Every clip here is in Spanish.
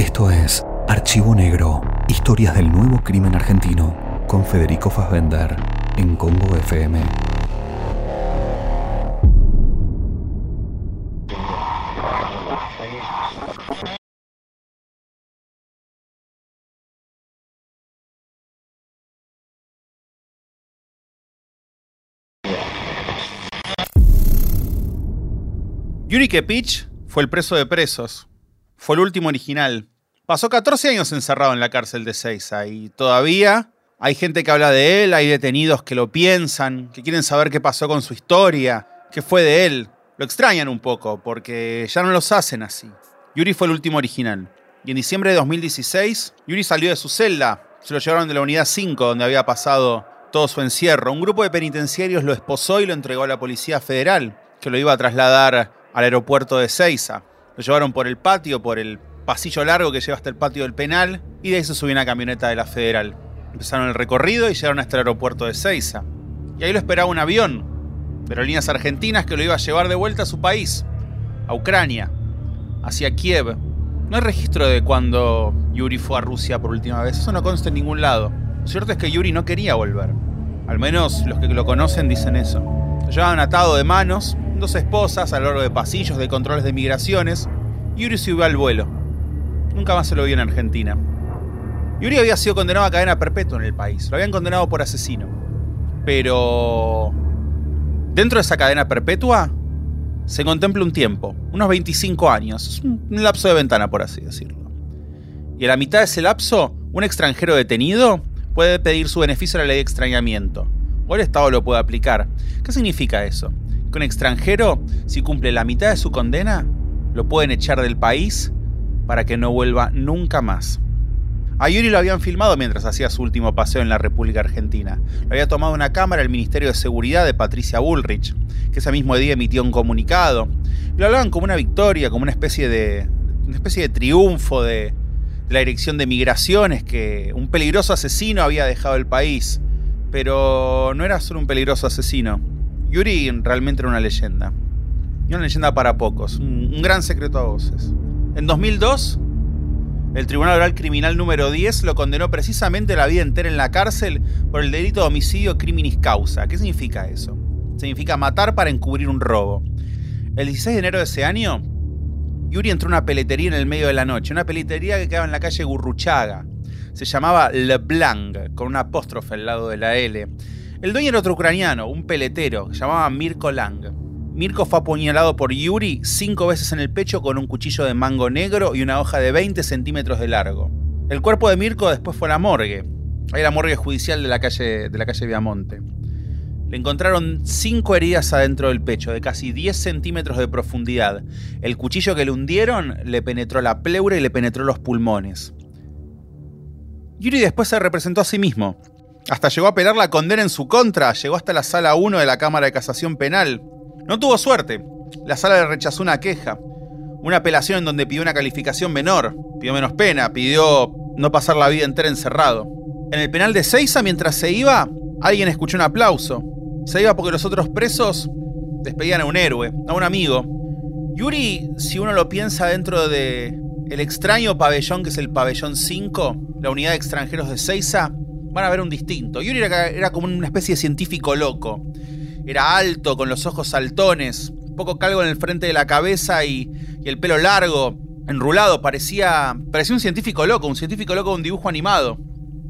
Esto es Archivo Negro, historias del nuevo crimen argentino, con Federico Fassbender, en Congo FM. Yuri Kepich fue el preso de presos. Fue el último original. Pasó 14 años encerrado en la cárcel de Seiza y todavía hay gente que habla de él, hay detenidos que lo piensan, que quieren saber qué pasó con su historia, qué fue de él. Lo extrañan un poco porque ya no los hacen así. Yuri fue el último original. Y en diciembre de 2016, Yuri salió de su celda. Se lo llevaron de la unidad 5, donde había pasado todo su encierro. Un grupo de penitenciarios lo esposó y lo entregó a la Policía Federal, que lo iba a trasladar al aeropuerto de Ceiza. Lo llevaron por el patio, por el pasillo largo que lleva hasta el patio del penal, y de ahí se subió una camioneta de la Federal. Empezaron el recorrido y llegaron hasta el aeropuerto de Ceiza. Y ahí lo esperaba un avión de aerolíneas argentinas que lo iba a llevar de vuelta a su país, a Ucrania, hacia Kiev. No hay registro de cuando Yuri fue a Rusia por última vez, eso no consta en ningún lado. Lo cierto es que Yuri no quería volver. Al menos los que lo conocen dicen eso. Lo llevaban atado de manos, dos esposas a lo largo de pasillos de controles de migraciones. Yuri subió al vuelo. Nunca más se lo vio en Argentina. Yuri había sido condenado a cadena perpetua en el país. Lo habían condenado por asesino. Pero... Dentro de esa cadena perpetua se contempla un tiempo, unos 25 años. Es un lapso de ventana, por así decirlo. Y a la mitad de ese lapso, un extranjero detenido puede pedir su beneficio a la ley de extrañamiento. O el Estado lo puede aplicar. ¿Qué significa eso? Que un extranjero, si cumple la mitad de su condena, lo pueden echar del país para que no vuelva nunca más. A Yuri lo habían filmado mientras hacía su último paseo en la República Argentina. Lo había tomado una cámara el Ministerio de Seguridad de Patricia Bullrich, que ese mismo día emitió un comunicado. Lo hablaban como una victoria, como una especie de, una especie de triunfo de, la Dirección de Migraciones, que un peligroso asesino había dejado el país. Pero no era solo un peligroso asesino. Yuri realmente era una leyenda. Y una leyenda para pocos, un gran secreto a voces. En 2002, el Tribunal Oral Criminal número 10 lo condenó precisamente a la vida entera en la cárcel por el delito de homicidio criminis causa. ¿Qué significa eso? Significa matar para encubrir un robo. El 16 de enero de ese año, Yuri entró a una peletería en el medio de la noche, una peletería que quedaba en la calle Gurruchaga. Se llamaba Le Blanc, con una apóstrofe al lado de la L. El dueño era otro ucraniano, un peletero, que se llamaba Mirko Lang. Mirko fue apuñalado por Yuri cinco veces en el pecho con un cuchillo de mango negro y una hoja de 20 centímetros de largo. El cuerpo de Mirko después fue a la morgue. Ahí la morgue judicial de la calle, de la calle Viamonte. Le encontraron cinco heridas adentro del pecho, de casi 10 centímetros de profundidad. El cuchillo que le hundieron le penetró la pleura y le penetró los pulmones. Yuri después se representó a sí mismo. Hasta llegó a apelar la condena en su contra, llegó hasta la sala 1 de la Cámara de Casación Penal. No tuvo suerte. La sala le rechazó una queja. Una apelación en donde pidió una calificación menor, pidió menos pena, pidió no pasar la vida entera encerrado. En el penal de Seiza, mientras se iba, alguien escuchó un aplauso. Se iba porque los otros presos despedían a un héroe, a un amigo. Yuri, si uno lo piensa dentro de el extraño pabellón que es el pabellón 5, la unidad de extranjeros de Seiza, van a ver un distinto. Yuri era, era como una especie de científico loco. Era alto, con los ojos saltones, poco calvo en el frente de la cabeza y, y, el pelo largo, enrulado. Parecía, parecía un científico loco, un científico loco de un dibujo animado.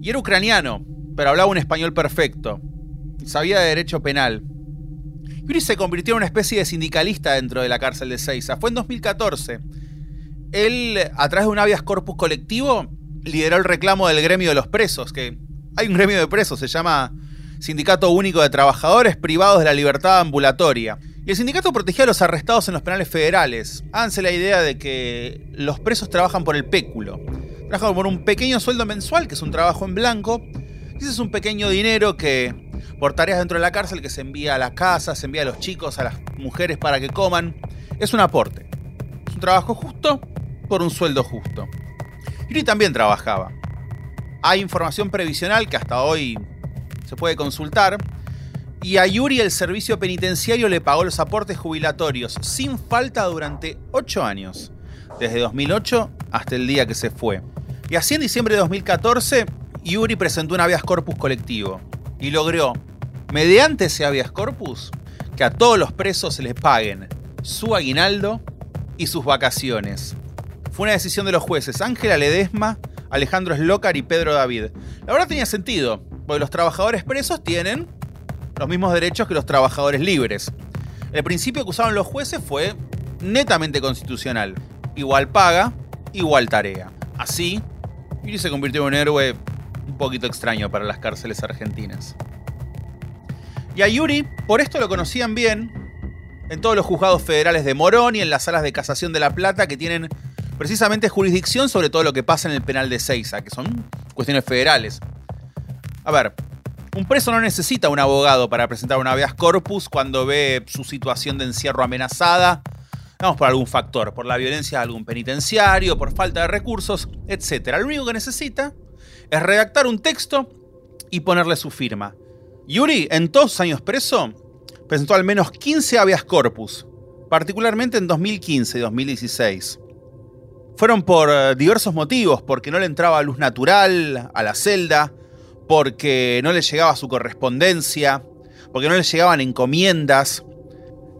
Y era ucraniano, pero hablaba un español perfecto. Sabía de derecho penal. Yuri se convirtió en una especie de sindicalista dentro de la cárcel de Seiza. Fue en 2014. Él, a través de un habeas corpus colectivo, lideró el reclamo del gremio de los presos, que hay un gremio de presos, se llama Sindicato Único de Trabajadores Privados de la Libertad Ambulatoria. Y el sindicato protegía a los arrestados en los penales federales. Háganse la idea de que los presos trabajan por el péculo. Trabajan por un pequeño sueldo mensual, que es un trabajo en blanco. Y ese es un pequeño dinero que, por tareas dentro de la cárcel, que se envía a las casas, se envía a los chicos, a las mujeres para que coman. Es un aporte. Es un trabajo justo por un sueldo justo. Yuri también trabajaba. Hay información previsional que hasta hoy se puede consultar. Y a Yuri el servicio penitenciario le pagó los aportes jubilatorios sin falta durante 8 años, desde 2008 hasta el día que se fue. Y así en diciembre de 2014, Yuri presentó un habeas corpus colectivo y logró, mediante ese habeas corpus, que a todos los presos se les paguen su aguinaldo y sus vacaciones. Fue una decisión de los jueces Ángela Ledesma, Alejandro Slócar y Pedro David. La verdad tenía sentido, porque los trabajadores presos tienen los mismos derechos que los trabajadores libres. El principio que usaron los jueces fue netamente constitucional. Igual paga, igual tarea. Así, Yuri se convirtió en un héroe un poquito extraño para las cárceles argentinas. Y a Yuri, por esto lo conocían bien en todos los juzgados federales de Morón y en las salas de casación de La Plata que tienen precisamente jurisdicción sobre todo lo que pasa en el penal de Seiza, que son cuestiones federales. A ver, un preso no necesita un abogado para presentar una habeas corpus cuando ve su situación de encierro amenazada, vamos por algún factor, por la violencia de algún penitenciario, por falta de recursos, etc. Lo único que necesita es redactar un texto y ponerle su firma. Yuri, en todos sus años preso, presentó al menos 15 habeas corpus, particularmente en 2015 y 2016. Fueron por eh, diversos motivos, porque no le entraba luz natural a la celda, porque no le llegaba su correspondencia, porque no le llegaban encomiendas.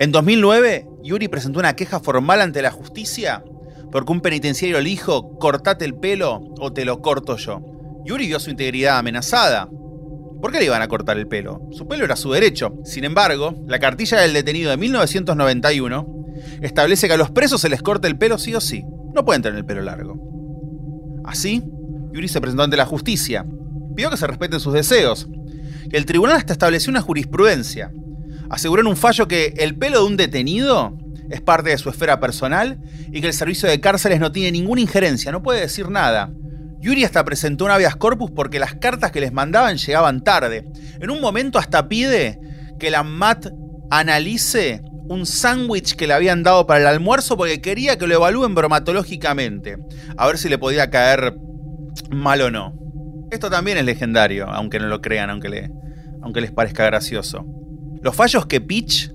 En 2009, Yuri presentó una queja formal ante la justicia porque un penitenciario le dijo, cortate el pelo o te lo corto yo. Yuri vio su integridad amenazada. ¿Por qué le iban a cortar el pelo? Su pelo era su derecho. Sin embargo, la cartilla del detenido de 1991 establece que a los presos se les corta el pelo sí o sí. No pueden tener el pelo largo. Así, Yuri se presentó ante la justicia pidió que se respeten sus deseos. El tribunal hasta estableció una jurisprudencia. Aseguró en un fallo que el pelo de un detenido es parte de su esfera personal y que el servicio de cárceles no tiene ninguna injerencia, no puede decir nada. Yuri hasta presentó un habeas corpus porque las cartas que les mandaban llegaban tarde. En un momento hasta pide que la MAT analice un sándwich que le habían dado para el almuerzo porque quería que lo evalúen bromatológicamente, a ver si le podía caer mal o no. Esto también es legendario, aunque no lo crean, aunque, aunque les parezca gracioso. Los fallos que Pitch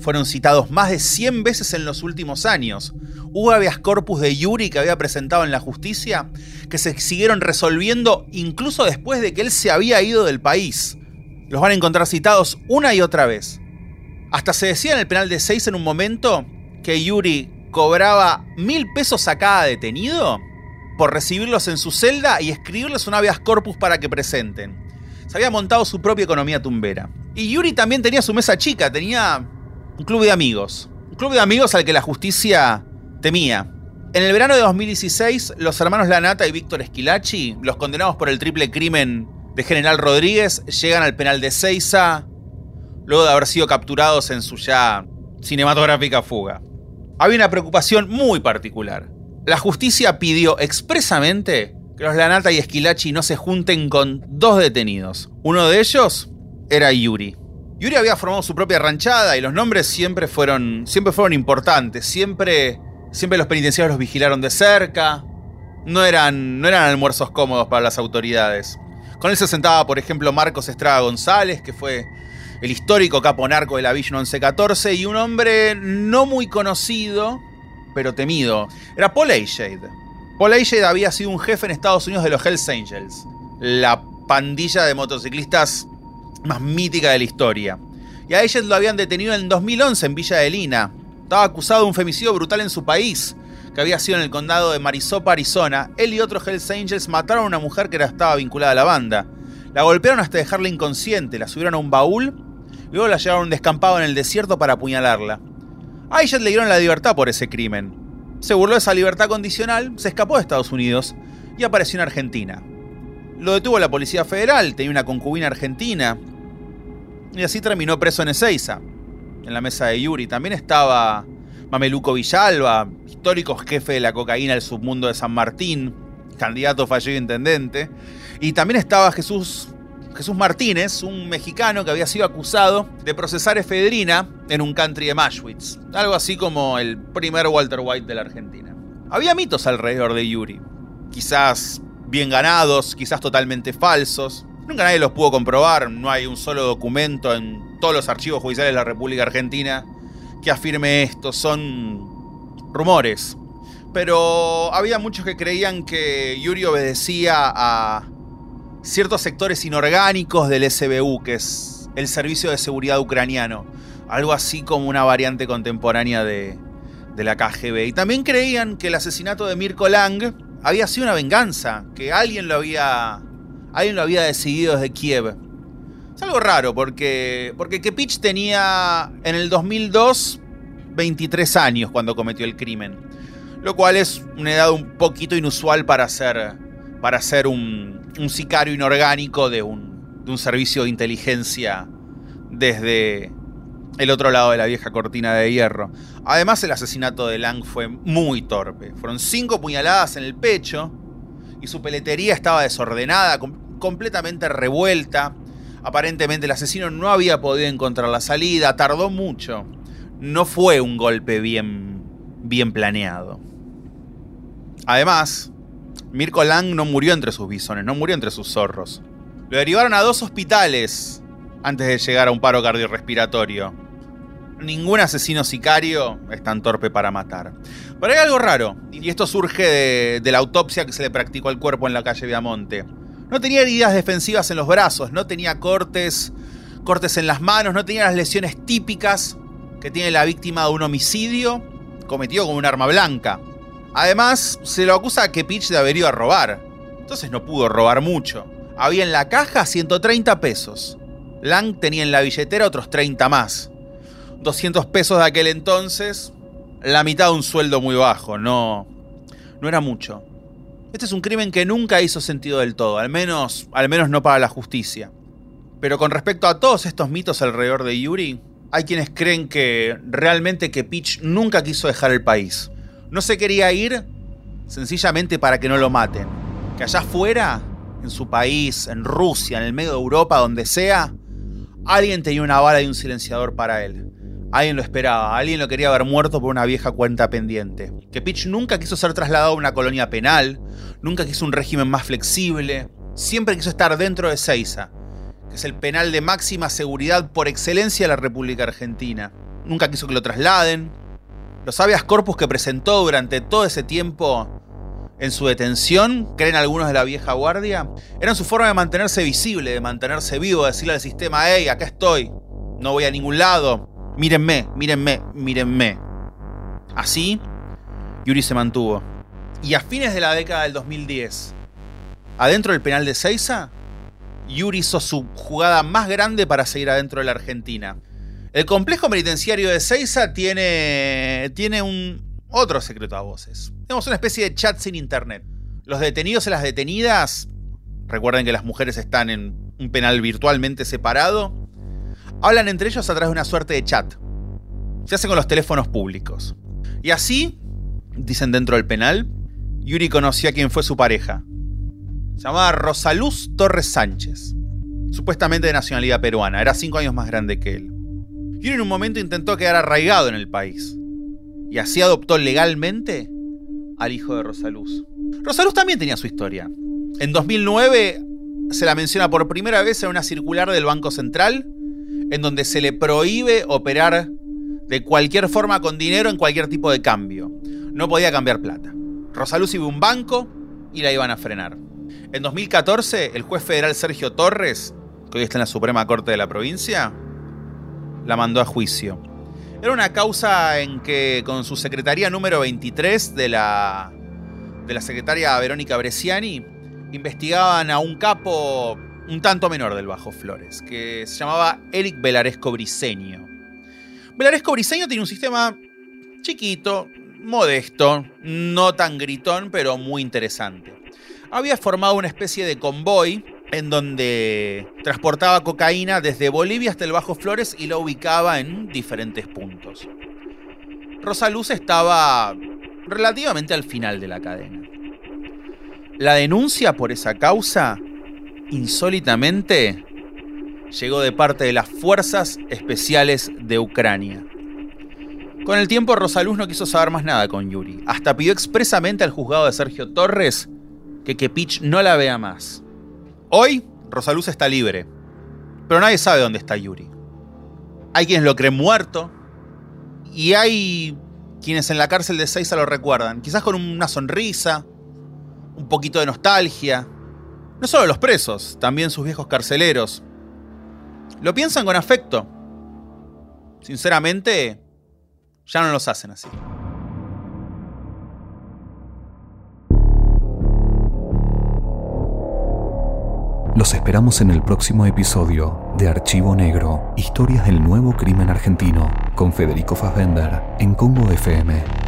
fueron citados más de 100 veces en los últimos años. Hubo habeas corpus de Yuri que había presentado en la justicia que se siguieron resolviendo incluso después de que él se había ido del país. Los van a encontrar citados una y otra vez. Hasta se decía en el penal de 6 en un momento que Yuri cobraba mil pesos a cada detenido por recibirlos en su celda y escribirles un habeas corpus para que presenten. Se había montado su propia economía tumbera. Y Yuri también tenía su mesa chica, tenía un club de amigos. Un club de amigos al que la justicia temía. En el verano de 2016, los hermanos Lanata y Víctor Esquilachi, los condenados por el triple crimen de General Rodríguez, llegan al penal de Ceiza luego de haber sido capturados en su ya cinematográfica fuga. Había una preocupación muy particular la justicia pidió expresamente que los Lanata y Esquilachi no se junten con dos detenidos. Uno de ellos era Yuri. Yuri había formado su propia ranchada y los nombres siempre fueron, siempre fueron importantes. Siempre, siempre los penitenciarios los vigilaron de cerca. No eran, no eran almuerzos cómodos para las autoridades. Con él se sentaba, por ejemplo, Marcos Estrada González, que fue el histórico capo narco de la Villa 1114, y un hombre no muy conocido, pero temido, era Paul Ashade. Paul Ashade había sido un jefe en Estados Unidos de los Hells Angels, la pandilla de motociclistas más mítica de la historia. Y a Ashade lo habían detenido en 2011 en Villa de Lina. Estaba acusado de un femicidio brutal en su país, que había sido en el condado de Marisopa, Arizona. Él y otros Hells Angels mataron a una mujer que estaba vinculada a la banda. La golpearon hasta dejarla inconsciente, la subieron a un baúl, luego la llevaron descampado en el desierto para apuñalarla. A ella le dieron la libertad por ese crimen. Se burló de esa libertad condicional, se escapó de Estados Unidos y apareció en Argentina. Lo detuvo la Policía Federal, tenía una concubina argentina. Y así terminó preso en Ezeiza, en la mesa de Yuri. También estaba Mameluco Villalba, histórico jefe de la cocaína del submundo de San Martín, candidato fallido intendente. Y también estaba Jesús Jesús Martínez, un mexicano que había sido acusado de procesar efedrina en un country de Mashwitz, algo así como el primer Walter White de la Argentina. Había mitos alrededor de Yuri, quizás bien ganados, quizás totalmente falsos. Nunca nadie los pudo comprobar, no hay un solo documento en todos los archivos judiciales de la República Argentina que afirme esto, son rumores. Pero había muchos que creían que Yuri obedecía a ciertos sectores inorgánicos del SBU, que es el Servicio de Seguridad Ucraniano. Algo así como una variante contemporánea de, de la KGB. Y también creían que el asesinato de Mirko Lang había sido una venganza, que alguien lo había, alguien lo había decidido desde Kiev. Es algo raro porque, porque Kepich tenía en el 2002 23 años cuando cometió el crimen. Lo cual es una edad un poquito inusual para ser, para ser un, un sicario inorgánico de un, de un servicio de inteligencia desde el otro lado de la vieja cortina de hierro. Además, el asesinato de Lang fue muy torpe. Fueron cinco puñaladas en el pecho y su peletería estaba desordenada, com completamente revuelta. Aparentemente el asesino no había podido encontrar la salida, tardó mucho. No fue un golpe bien, bien planeado. Además, Mirko Lang no murió entre sus bisones, no murió entre sus zorros. Lo derivaron a dos hospitales antes de llegar a un paro cardiorrespiratorio. Ningún asesino sicario es tan torpe para matar. Pero hay algo raro, y esto surge de, de la autopsia que se le practicó al cuerpo en la calle Viamonte. No tenía heridas defensivas en los brazos, no tenía cortes, cortes en las manos, no tenía las lesiones típicas que tiene la víctima de un homicidio cometido con un arma blanca. Además, se lo acusa a Kepich de haber ido a robar. Entonces no pudo robar mucho. Había en la caja 130 pesos. Lang tenía en la billetera otros 30 más. 200 pesos de aquel entonces, la mitad de un sueldo muy bajo, no, no era mucho. Este es un crimen que nunca hizo sentido del todo, al menos, al menos no para la justicia. Pero con respecto a todos estos mitos alrededor de Yuri, hay quienes creen que realmente que Peach nunca quiso dejar el país. No se quería ir sencillamente para que no lo maten. Que allá afuera, en su país, en Rusia, en el medio de Europa, donde sea, alguien tenía una bala y un silenciador para él. Alguien lo esperaba, alguien lo quería ver muerto por una vieja cuenta pendiente. Que Pitch nunca quiso ser trasladado a una colonia penal, nunca quiso un régimen más flexible, siempre quiso estar dentro de Seiza, que es el penal de máxima seguridad por excelencia de la República Argentina. Nunca quiso que lo trasladen. Los habeas corpus que presentó durante todo ese tiempo en su detención, creen algunos de la vieja guardia, eran su forma de mantenerse visible, de mantenerse vivo, de decirle al sistema, hey, acá estoy, no voy a ningún lado, mírenme, mírenme, mírenme. Así, Yuri se mantuvo. Y a fines de la década del 2010, adentro del penal de Seiza, Yuri hizo su jugada más grande para seguir adentro de la Argentina. El complejo penitenciario de Seiza tiene, tiene un otro secreto a voces. Tenemos una especie de chat sin internet. Los detenidos y las detenidas, recuerden que las mujeres están en un penal virtualmente separado, hablan entre ellos a través de una suerte de chat. Se hace con los teléfonos públicos. Y así, dicen dentro del penal, Yuri conoció a quien fue su pareja. Se llamaba Rosaluz Torres Sánchez. Supuestamente de nacionalidad peruana. Era cinco años más grande que él. Yuri en un momento intentó quedar arraigado en el país. Y así adoptó legalmente al hijo de Rosaluz. Rosaluz también tenía su historia. En 2009 se la menciona por primera vez en una circular del Banco Central en donde se le prohíbe operar de cualquier forma con dinero en cualquier tipo de cambio. No podía cambiar plata. Rosaluz iba a un banco y la iban a frenar. En 2014, el juez federal Sergio Torres, que hoy está en la Suprema Corte de la provincia, la mandó a juicio. Era una causa en que con su secretaría número 23 de la, de la secretaria Verónica Bresciani, investigaban a un capo un tanto menor del Bajo Flores, que se llamaba Eric Velaresco Briseño. Velaresco Briseño tiene un sistema chiquito, modesto, no tan gritón, pero muy interesante. Había formado una especie de convoy en donde transportaba cocaína desde Bolivia hasta el Bajo Flores y la ubicaba en diferentes puntos. Rosaluz estaba relativamente al final de la cadena. La denuncia por esa causa insólitamente, llegó de parte de las Fuerzas Especiales de Ucrania. Con el tiempo, Rosaluz no quiso saber más nada con Yuri. Hasta pidió expresamente al juzgado de Sergio Torres que Kepich no la vea más. Hoy, Rosaluz está libre, pero nadie sabe dónde está Yuri. Hay quienes lo creen muerto y hay quienes en la cárcel de Seiza lo recuerdan, quizás con una sonrisa, un poquito de nostalgia. No solo los presos, también sus viejos carceleros. Lo piensan con afecto. Sinceramente, ya no los hacen así. Los esperamos en el próximo episodio de Archivo Negro, historias del nuevo crimen argentino, con Federico Fassbender en Congo FM.